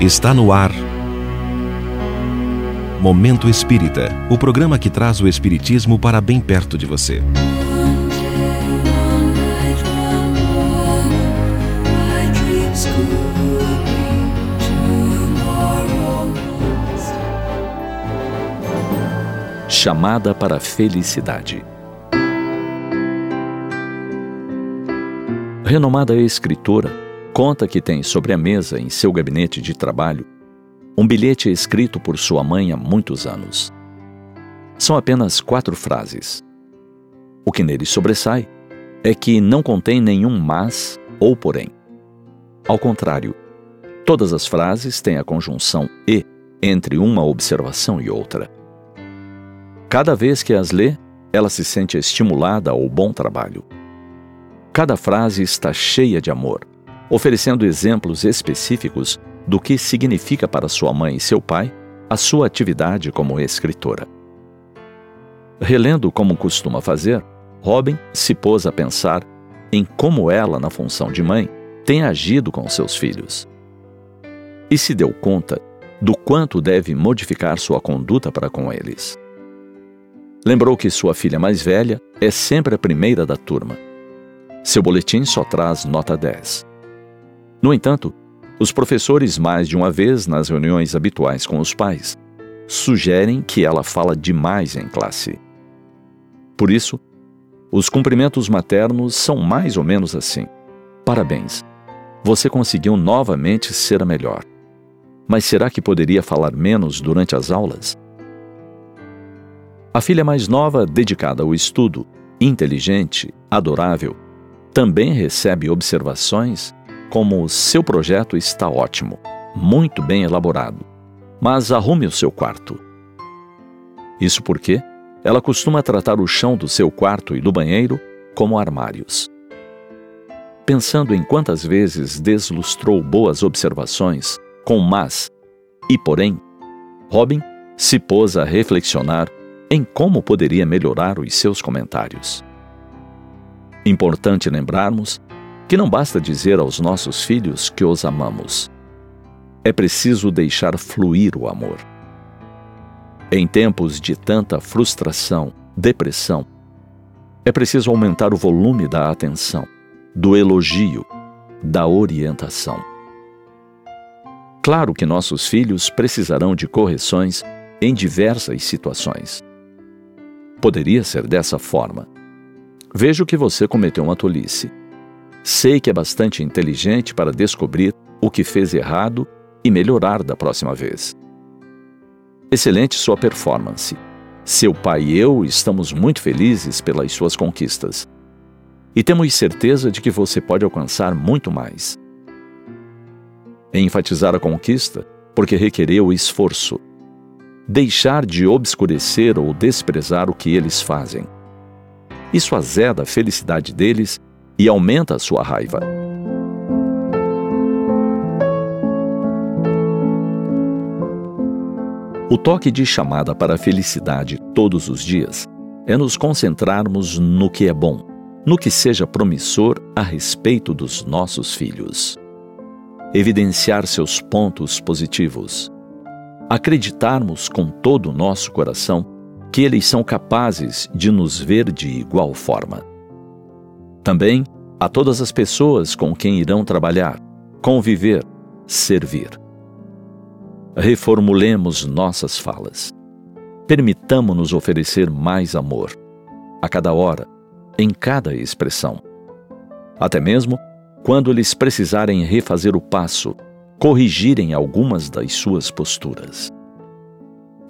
Está no ar. Momento Espírita o programa que traz o Espiritismo para bem perto de você. Chamada para a felicidade. Renomada escritora, conta que tem sobre a mesa em seu gabinete de trabalho um bilhete escrito por sua mãe há muitos anos. São apenas quatro frases. O que nele sobressai é que não contém nenhum mas ou porém. Ao contrário, todas as frases têm a conjunção e entre uma observação e outra. Cada vez que as lê, ela se sente estimulada ao bom trabalho. Cada frase está cheia de amor, oferecendo exemplos específicos do que significa para sua mãe e seu pai a sua atividade como escritora. Relendo como costuma fazer, Robin se pôs a pensar em como ela, na função de mãe, tem agido com seus filhos. E se deu conta do quanto deve modificar sua conduta para com eles. Lembrou que sua filha mais velha é sempre a primeira da turma. Seu boletim só traz nota 10. No entanto, os professores, mais de uma vez nas reuniões habituais com os pais, sugerem que ela fala demais em classe. Por isso, os cumprimentos maternos são mais ou menos assim: Parabéns, você conseguiu novamente ser a melhor. Mas será que poderia falar menos durante as aulas? A filha mais nova, dedicada ao estudo, inteligente, adorável, também recebe observações como seu projeto está ótimo, muito bem elaborado, mas arrume o seu quarto. Isso porque ela costuma tratar o chão do seu quarto e do banheiro como armários. Pensando em quantas vezes deslustrou boas observações com mas e porém, Robin se pôs a reflexionar em como poderia melhorar os seus comentários. Importante lembrarmos que não basta dizer aos nossos filhos que os amamos. É preciso deixar fluir o amor. Em tempos de tanta frustração, depressão, é preciso aumentar o volume da atenção, do elogio, da orientação. Claro que nossos filhos precisarão de correções em diversas situações. Poderia ser dessa forma. Vejo que você cometeu uma tolice Sei que é bastante inteligente para descobrir o que fez errado e melhorar da próxima vez. Excelente sua performance. Seu pai e eu estamos muito felizes pelas suas conquistas. E temos certeza de que você pode alcançar muito mais. Enfatizar a conquista porque requereu esforço. Deixar de obscurecer ou desprezar o que eles fazem. Isso azeda a felicidade deles e aumenta sua raiva. O toque de chamada para a felicidade todos os dias é nos concentrarmos no que é bom, no que seja promissor a respeito dos nossos filhos. Evidenciar seus pontos positivos. Acreditarmos com todo o nosso coração que eles são capazes de nos ver de igual forma. Também a todas as pessoas com quem irão trabalhar, conviver, servir. Reformulemos nossas falas. Permitamo-nos oferecer mais amor, a cada hora, em cada expressão. Até mesmo quando eles precisarem refazer o passo, corrigirem algumas das suas posturas.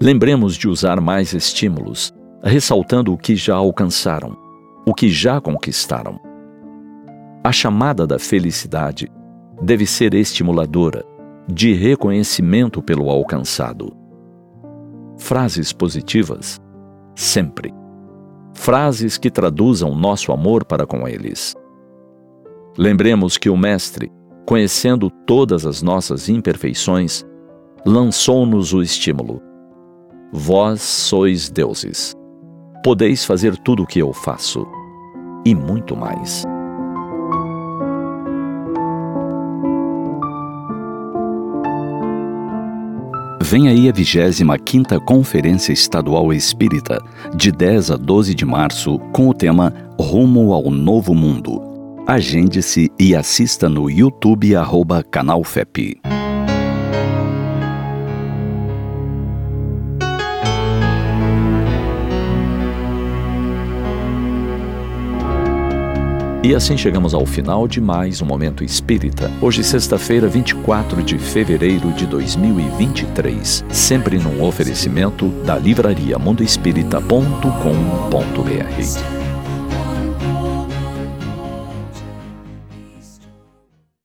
Lembremos de usar mais estímulos, ressaltando o que já alcançaram, o que já conquistaram a chamada da felicidade deve ser estimuladora, de reconhecimento pelo alcançado. Frases positivas, sempre. Frases que traduzam nosso amor para com eles. Lembremos que o Mestre, conhecendo todas as nossas imperfeições, lançou-nos o estímulo: Vós sois deuses. Podeis fazer tudo o que eu faço, e muito mais. Vem aí a 25ª Conferência Estadual Espírita, de 10 a 12 de março, com o tema Rumo ao Novo Mundo. Agende-se e assista no YouTube arroba Canal FEP. E assim chegamos ao final de mais um Momento Espírita. Hoje, sexta-feira, 24 de fevereiro de 2023. Sempre num oferecimento da livraria mundoespírita.com.br.